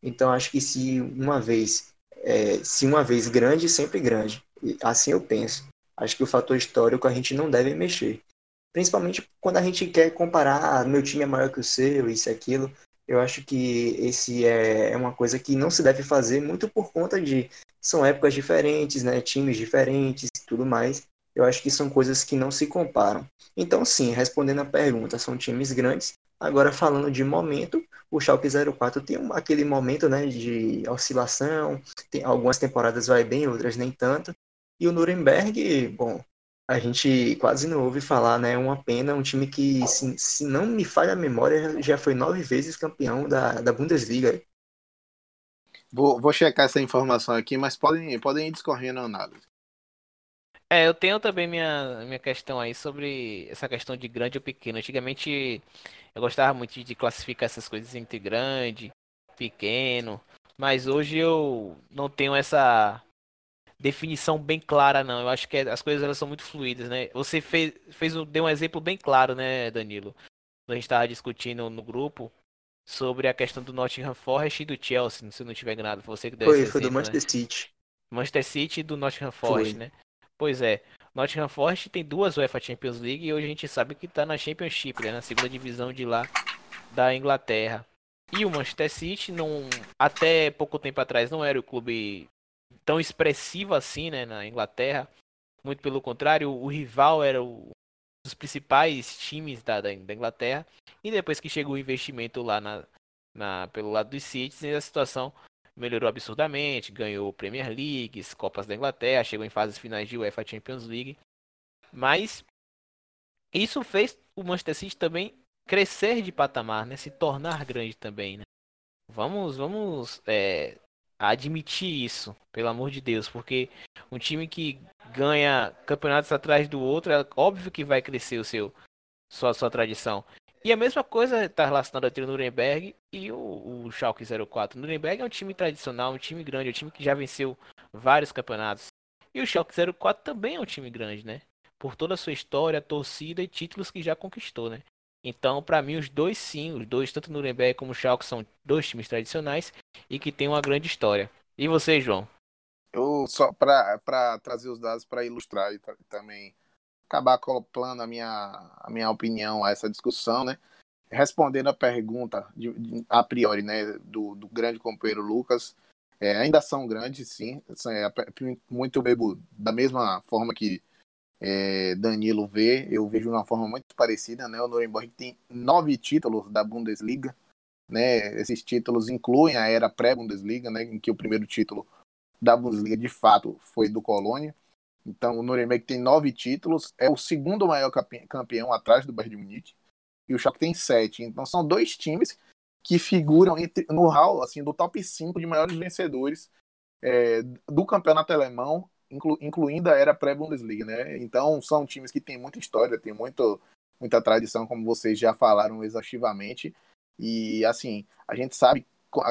S2: Então, acho que se uma vez, é, se uma vez grande, sempre grande. Assim eu penso. Acho que o fator histórico a gente não deve mexer. Principalmente quando a gente quer comparar, ah, meu time é maior que o seu, isso e aquilo. Eu acho que esse é, é uma coisa que não se deve fazer muito por conta de são épocas diferentes, né, times diferentes e tudo mais. Eu acho que são coisas que não se comparam. Então, sim, respondendo a pergunta, são times grandes. Agora, falando de momento, o Schalke 04 tem aquele momento né, de oscilação. Tem, algumas temporadas vai bem, outras nem tanto. E o Nuremberg, bom, a gente quase não ouve falar, né? É uma pena, um time que, se, se não me falha a memória, já foi nove vezes campeão da, da Bundesliga.
S3: Vou, vou checar essa informação aqui, mas podem, podem ir discorrendo a análise.
S1: É, eu tenho também minha, minha questão aí sobre essa questão de grande ou pequeno. Antigamente eu gostava muito de classificar essas coisas entre grande, pequeno, mas hoje eu não tenho essa definição bem clara, não. Eu acho que as coisas elas são muito fluídas, né? Você fez, fez um, deu um exemplo bem claro, né, Danilo? Quando a gente estava discutindo no grupo sobre a questão do Nottingham Forest e do Chelsea, se não tiver enganado. Foi você que deu
S2: foi,
S1: esse
S2: foi
S1: exemplo,
S2: do Manchester né? City.
S1: Manchester City e do Nottingham Forest, foi. né? Pois é. Nottingham Forest tem duas UEFA Champions League e hoje a gente sabe que está na Championship, né? Na segunda divisão de lá da Inglaterra. E o Manchester City, não, até pouco tempo atrás, não era o clube tão expressivo assim, né, na Inglaterra. Muito pelo contrário, o rival era um dos principais times da, da, Inglaterra. E depois que chegou o investimento lá na, na, pelo lado dos City, a situação melhorou absurdamente. Ganhou Premier League, Copas da Inglaterra, chegou em fases finais de UEFA Champions League. Mas isso fez o Manchester City também crescer de patamar, né? Se tornar grande também, né? Vamos, vamos é, admitir isso, pelo amor de Deus, porque um time que ganha campeonatos atrás do outro, é óbvio que vai crescer o seu sua, sua tradição. E a mesma coisa está relacionada entre o Nuremberg e o, o Schalke 04. O Nuremberg é um time tradicional, um time grande, um time que já venceu vários campeonatos. E o Schalke 04 também é um time grande, né? Por toda a sua história, torcida e títulos que já conquistou, né? Então, para mim, os dois sim, os dois, tanto Nuremberg como Schalke, são dois times tradicionais e que têm uma grande história. E você, João?
S3: Eu só para trazer os dados para ilustrar e também acabar acoplando a minha, a minha opinião a essa discussão, né? Respondendo a pergunta de, de, a priori, né, do, do grande companheiro Lucas, é, ainda são grandes, sim. É, muito bebo da mesma forma que é, Danilo vê, eu vejo de uma forma muito parecida, né? O Nuremberg tem nove títulos da Bundesliga, né? Esses títulos incluem a era pré-Bundesliga, né? Em que o primeiro título da Bundesliga de fato foi do Colônia. Então o Nuremberg tem nove títulos, é o segundo maior campeão atrás do Bayern de Munique e o Schalke tem sete. Então são dois times que figuram entre, no hall assim do top 5 de maiores vencedores é, do campeonato alemão inclu, incluindo a era pré-Bundesliga, né? Então são times que têm muita história, têm muito, muita tradição, como vocês já falaram exaustivamente. E assim, a gente sabe,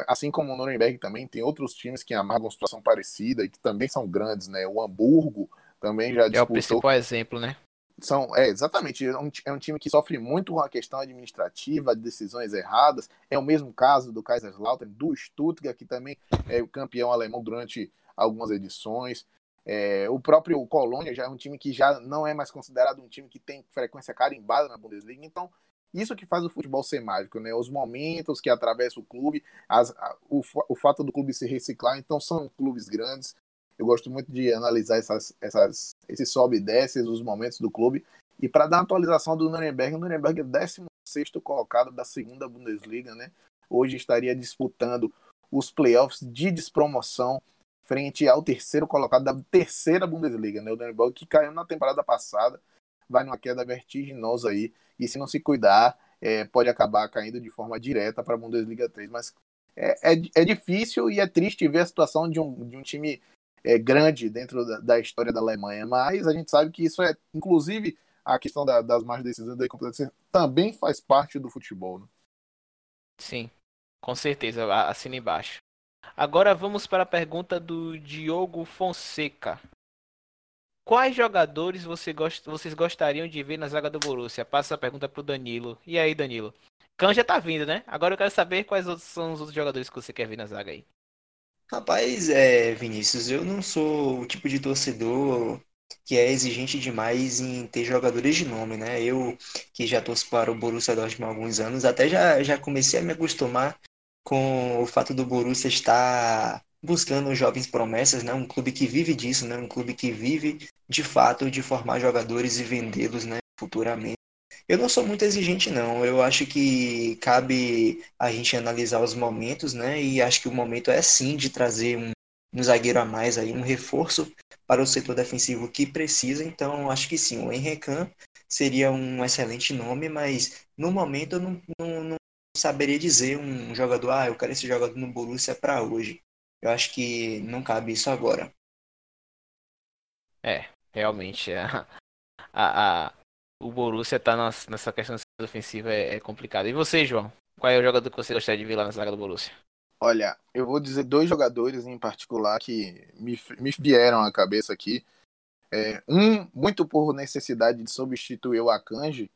S3: assim como o Nuremberg também, tem outros times que amargam situação parecida e que também são grandes, né? O Hamburgo também já disputou.
S1: É o principal exemplo, né?
S3: São, é, exatamente. É um, é um, time que sofre muito com a questão administrativa, de decisões erradas. É o mesmo caso do Kaiserslautern, do Stuttgart, que também é o campeão alemão durante algumas edições. É, o próprio Colônia já é um time que já não é mais considerado um time que tem frequência carimbada na Bundesliga, então isso que faz o futebol ser mágico, né? Os momentos que atravessa o clube, as, a, o, o fato do clube se reciclar. Então, são clubes grandes. Eu gosto muito de analisar essas, essas, esses sobe e desces, os momentos do clube. E para dar uma atualização do Nuremberg, o Nuremberg é 16 colocado da segunda Bundesliga, né? Hoje estaria disputando os playoffs de despromoção frente ao terceiro colocado da terceira Bundesliga, né? O Nuremberg que caiu na temporada passada, vai numa queda vertiginosa aí e se não se cuidar, é, pode acabar caindo de forma direta para a Bundesliga 3. Mas é, é, é, difícil e é triste ver a situação de um, de um time é, grande dentro da, da, história da Alemanha, mas a gente sabe que isso é, inclusive, a questão da, das mais decisões da competência também faz parte do futebol. Né?
S1: Sim, com certeza, assina embaixo. Agora vamos para a pergunta do Diogo Fonseca. Quais jogadores você gost... vocês gostariam de ver na zaga do Borussia? Passa a pergunta pro Danilo. E aí, Danilo? Can já tá vindo, né? Agora eu quero saber quais são os outros jogadores que você quer ver na zaga aí.
S2: Rapaz, é, Vinícius, eu não sou o tipo de torcedor que é exigente demais em ter jogadores de nome, né? Eu, que já torço para o Borussia Dortmund há alguns anos, até já, já comecei a me acostumar com o fato do Borussia estar buscando jovens promessas, né? Um clube que vive disso, né? Um clube que vive de fato de formar jogadores e vendê-los, né? Futuramente. Eu não sou muito exigente, não. Eu acho que cabe a gente analisar os momentos, né? E acho que o momento é sim de trazer um, um zagueiro a mais aí, um reforço para o setor defensivo que precisa. Então, acho que sim, o Henrican seria um excelente nome, mas no momento eu não, não, não saberia dizer um jogador, ah, eu quero esse jogador no Borussia para hoje. Eu acho que não cabe isso agora.
S1: É, realmente. A, a, a o Borussia tá nessa questão ofensiva é, é complicado. E você, João? Qual é o jogador que você gostaria de ver lá na zaga do Borussia?
S3: Olha, eu vou dizer dois jogadores em particular que me, me vieram à cabeça aqui. É, um, muito por necessidade de substituir o Akanji,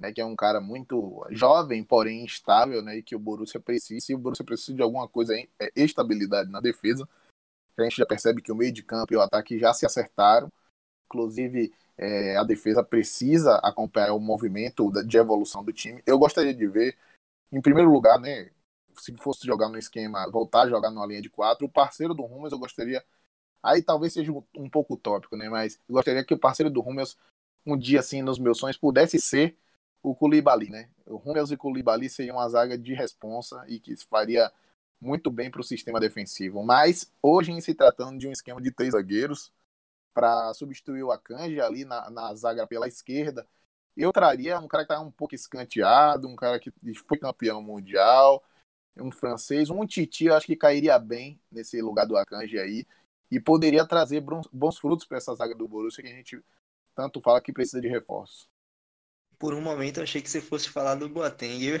S3: né, que é um cara muito jovem, porém instável, né, e que o Borussia precisa. E o Borussia precisa de alguma coisa, é, estabilidade na defesa. A gente já percebe que o meio de campo e o ataque já se acertaram. Inclusive, é, a defesa precisa acompanhar o movimento de evolução do time. Eu gostaria de ver, em primeiro lugar, né, se fosse jogar no esquema, voltar a jogar numa linha de quatro, o parceiro do Rummels eu gostaria. Aí talvez seja um pouco utópico, né? Mas gostaria que o parceiro do Rummels, um dia assim, nos meus sonhos, pudesse ser o Koulibaly, né? O Hummels e Koulibaly seriam uma zaga de responsa e que faria muito bem para o sistema defensivo. Mas hoje, em se tratando de um esquema de três zagueiros para substituir o Akanji ali na, na zaga pela esquerda, eu traria um cara que está um pouco escanteado, um cara que foi campeão mundial, um francês, um Titi, eu acho que cairia bem nesse lugar do Akanji aí e poderia trazer bons frutos para essa zaga do Borussia que a gente tanto fala que precisa de reforço.
S2: Por um momento eu achei que você fosse falar do Boateng.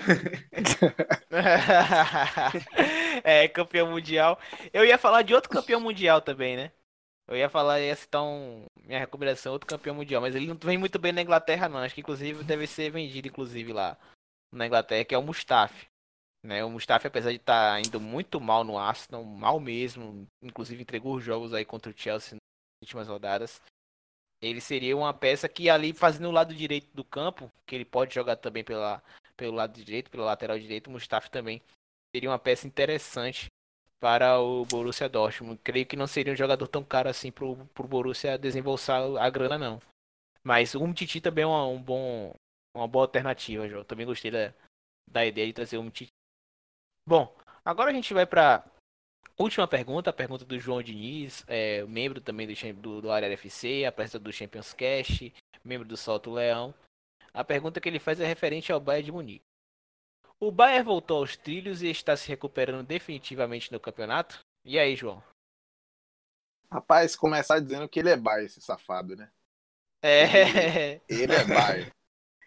S1: é, campeão mundial. Eu ia falar de outro campeão mundial também, né? Eu ia falar, ia citar um, minha recomendação, outro campeão mundial, mas ele não vem muito bem na Inglaterra não. Acho que inclusive deve ser vendido inclusive lá na Inglaterra, que é o Mustafi. Né, o Mustafi, apesar de estar tá indo muito mal no Arsenal, mal mesmo, inclusive entregou os jogos aí contra o Chelsea nas últimas rodadas ele seria uma peça que ali fazendo o lado direito do campo, que ele pode jogar também pela, pelo lado direito, pela lateral direito, o Mustafa também seria uma peça interessante para o Borussia Dortmund. Creio que não seria um jogador tão caro assim para o Borussia desembolsar a grana não. Mas o Titi também é uma, um bom, uma boa alternativa, João. Também gostei da, da ideia de trazer o Titi. Bom, agora a gente vai para Última pergunta, a pergunta do João Diniz, é, membro também do, do, do Área FC, apresentador do Champions Cash, membro do Solto Leão. A pergunta que ele faz é referente ao Bayern de Munique. O Bayern voltou aos trilhos e está se recuperando definitivamente no campeonato? E aí, João?
S3: Rapaz, começar dizendo que ele é Bayern, esse safado, né?
S1: É.
S3: Ele, ele é Bayern.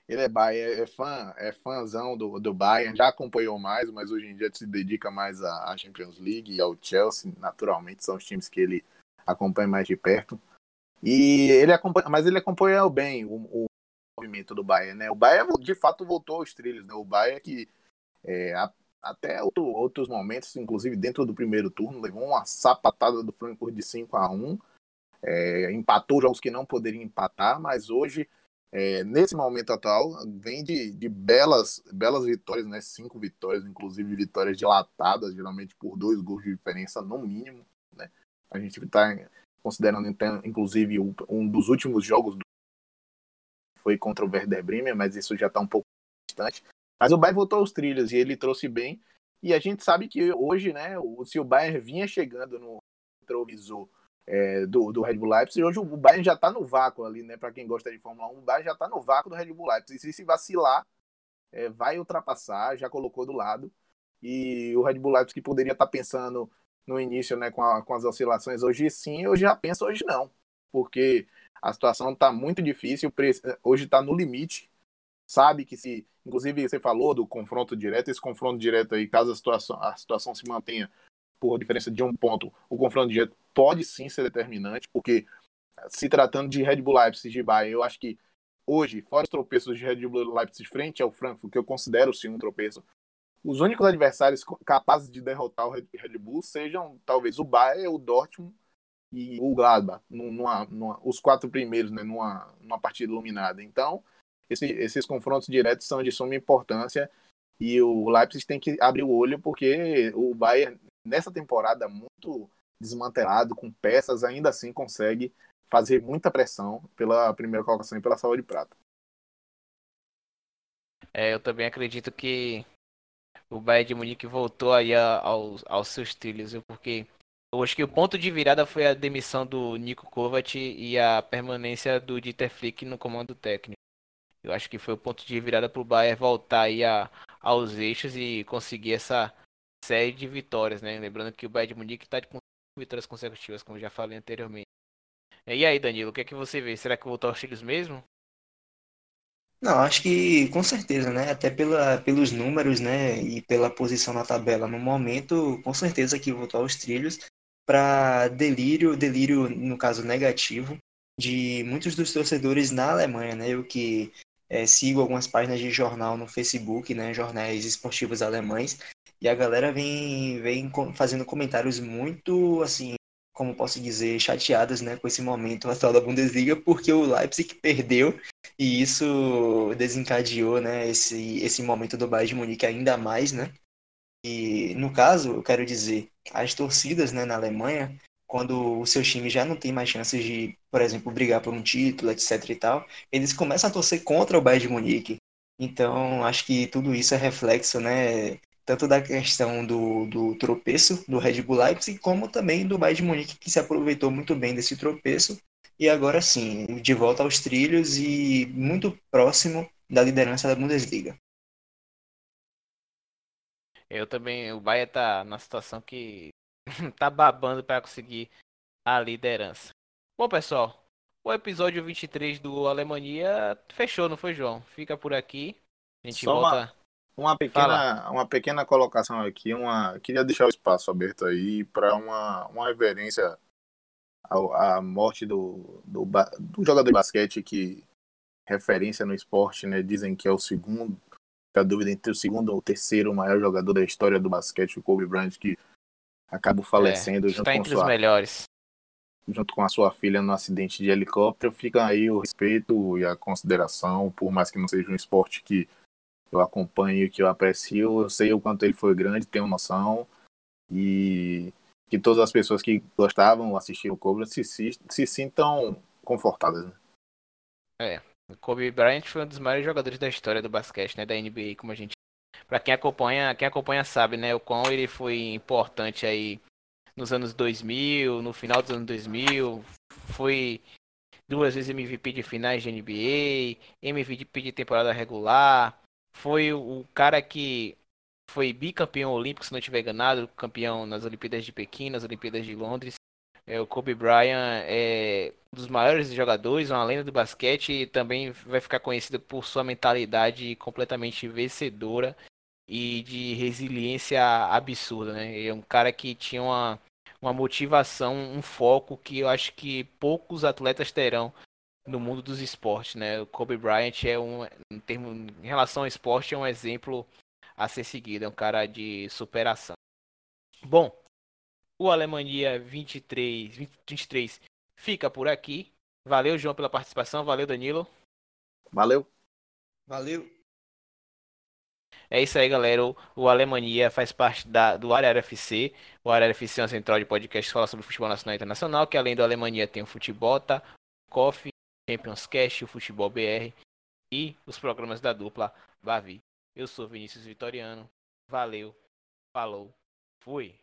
S3: Ele é Bayern, é fã, é fãzão do, do Bayern, já acompanhou mais, mas hoje em dia se dedica mais à Champions League e ao Chelsea, naturalmente, são os times que ele acompanha mais de perto. E ele acompanha, mas ele acompanha bem o, o movimento do Bayern, né? O Bayern de fato voltou aos trilhos, né? O Bayern que é, até outro, outros momentos, inclusive dentro do primeiro turno, levou uma sapatada do Frankfurt de 5 a 1 é, empatou jogos que não poderiam empatar, mas hoje é, nesse momento atual, vem de, de belas, belas vitórias, né? Cinco vitórias, inclusive vitórias dilatadas, geralmente por dois gols de diferença no mínimo, né? A gente está considerando, então, inclusive, um dos últimos jogos do... foi contra o Werder Bremen, mas isso já está um pouco distante. Mas o Bayern voltou aos trilhos e ele trouxe bem. E a gente sabe que hoje, né, se o Bayern vinha chegando no retrovisor é, do, do Red Bull Leipzig. Hoje o Bayern já está no vácuo ali, né? Para quem gosta de Fórmula 1, o Bayern já está no vácuo do Red Bull Leipzig. E se, se vacilar, é, vai ultrapassar, já colocou do lado. E o Red Bull Leipzig poderia estar tá pensando no início, né, com, a, com as oscilações, hoje sim, hoje já pensa, hoje não. Porque a situação está muito difícil, hoje está no limite. Sabe que se, inclusive você falou do confronto direto, esse confronto direto aí, caso a situação, a situação se mantenha por diferença de um ponto, o confronto direto pode sim ser determinante, porque se tratando de Red Bull Leipzig e Bayern, eu acho que hoje, fora os tropeços de Red Bull Leipzig frente ao Frankfurt, que eu considero sim um tropeço, os únicos adversários capazes de derrotar o Red Bull sejam talvez o Bayern, o Dortmund e o Gladbach, numa, numa, os quatro primeiros, né, numa, numa partida iluminada. Então, esse, esses confrontos diretos são de suma importância e o Leipzig tem que abrir o olho porque o Bayern nessa temporada muito desmantelado, com peças, ainda assim consegue fazer muita pressão pela primeira colocação e pela salva de prata.
S1: É, eu também acredito que o Bayern de Munique voltou aí aos, aos seus trilhos, porque eu acho que o ponto de virada foi a demissão do Nico Kovac e a permanência do Dieter Flick no comando técnico. Eu acho que foi o ponto de virada para o Bayern voltar aí a, aos eixos e conseguir essa série de vitórias, né? Lembrando que o Bayern de Munique está com vitórias consecutivas, como já falei anteriormente. E aí, Danilo, o que é que você vê? Será que voltou aos trilhos mesmo?
S2: Não, acho que com certeza, né? Até pela, pelos números, né? E pela posição na tabela no momento, com certeza que voltou aos trilhos para delírio, delírio no caso negativo de muitos dos torcedores na Alemanha, né? Eu que é, sigo algumas páginas de jornal no Facebook, né? Jornais esportivos alemães e a galera vem, vem fazendo comentários muito, assim, como posso dizer, chateadas, né, com esse momento atual da Bundesliga, porque o Leipzig perdeu e isso desencadeou, né, esse, esse momento do Bayern de Munique ainda mais, né? E no caso, eu quero dizer, as torcidas, né, na Alemanha, quando o seu time já não tem mais chances de, por exemplo, brigar por um título, etc e tal, eles começam a torcer contra o Bayern de Munique. Então, acho que tudo isso é reflexo, né, tanto da questão do, do tropeço do Red Bull Leipzig, como também do Bayern de Munique, que se aproveitou muito bem desse tropeço, e agora sim, de volta aos trilhos e muito próximo da liderança da Bundesliga.
S1: Eu também, o Bayern tá na situação que tá babando para conseguir a liderança. Bom, pessoal, o episódio 23 do Alemanha fechou, não foi, João? Fica por aqui. A gente
S3: Só
S1: volta. Uma
S3: uma pequena, uma pequena colocação aqui, uma queria deixar o espaço aberto aí para uma, uma reverência à, à morte do, do, do, jogador de basquete que referência no esporte, né? Dizem que é o segundo, a dúvida entre o segundo ou o terceiro maior jogador da história do basquete, o Kobe Bryant, que acabou falecendo
S1: é,
S3: junto
S1: com
S3: entre sua,
S1: os melhores.
S3: Junto com a sua filha no acidente de helicóptero, fica aí o respeito e a consideração, por mais que não seja um esporte que eu acompanho, que eu aprecio, eu sei o quanto ele foi grande, tenho noção, e que todas as pessoas que gostavam, assistiram o Kobe, se, se, se sintam confortadas. Né?
S1: É, o Kobe Bryant foi um dos maiores jogadores da história do basquete, né, da NBA, como a gente... Para quem acompanha, quem acompanha sabe, né, o quão ele foi importante aí nos anos 2000, no final dos anos 2000, foi duas vezes MVP de finais de NBA, MVP de temporada regular, foi o cara que foi bicampeão olímpico, se não estiver enganado, campeão nas Olimpíadas de Pequim, nas Olimpíadas de Londres. É, o Kobe Bryant é um dos maiores jogadores, uma lenda do basquete e também vai ficar conhecido por sua mentalidade completamente vencedora e de resiliência absurda, né? É um cara que tinha uma, uma motivação, um foco que eu acho que poucos atletas terão no mundo dos esportes, né? O Kobe Bryant é um, em, termo, em relação ao esporte, é um exemplo a ser seguido, é um cara de superação. Bom, o Alemanha 23, 23 fica por aqui. Valeu, João, pela participação. Valeu, Danilo.
S3: Valeu.
S2: Valeu.
S1: É isso aí, galera. O, Alemanha faz parte da, do Área FC. O Área FC é uma central de podcast que fala sobre futebol nacional e internacional, que além do Alemanha tem o Futebota, tá? o Coffee Champions Cash, o Futebol BR e os programas da dupla Bavi. Eu sou Vinícius Vitoriano. Valeu, falou, fui.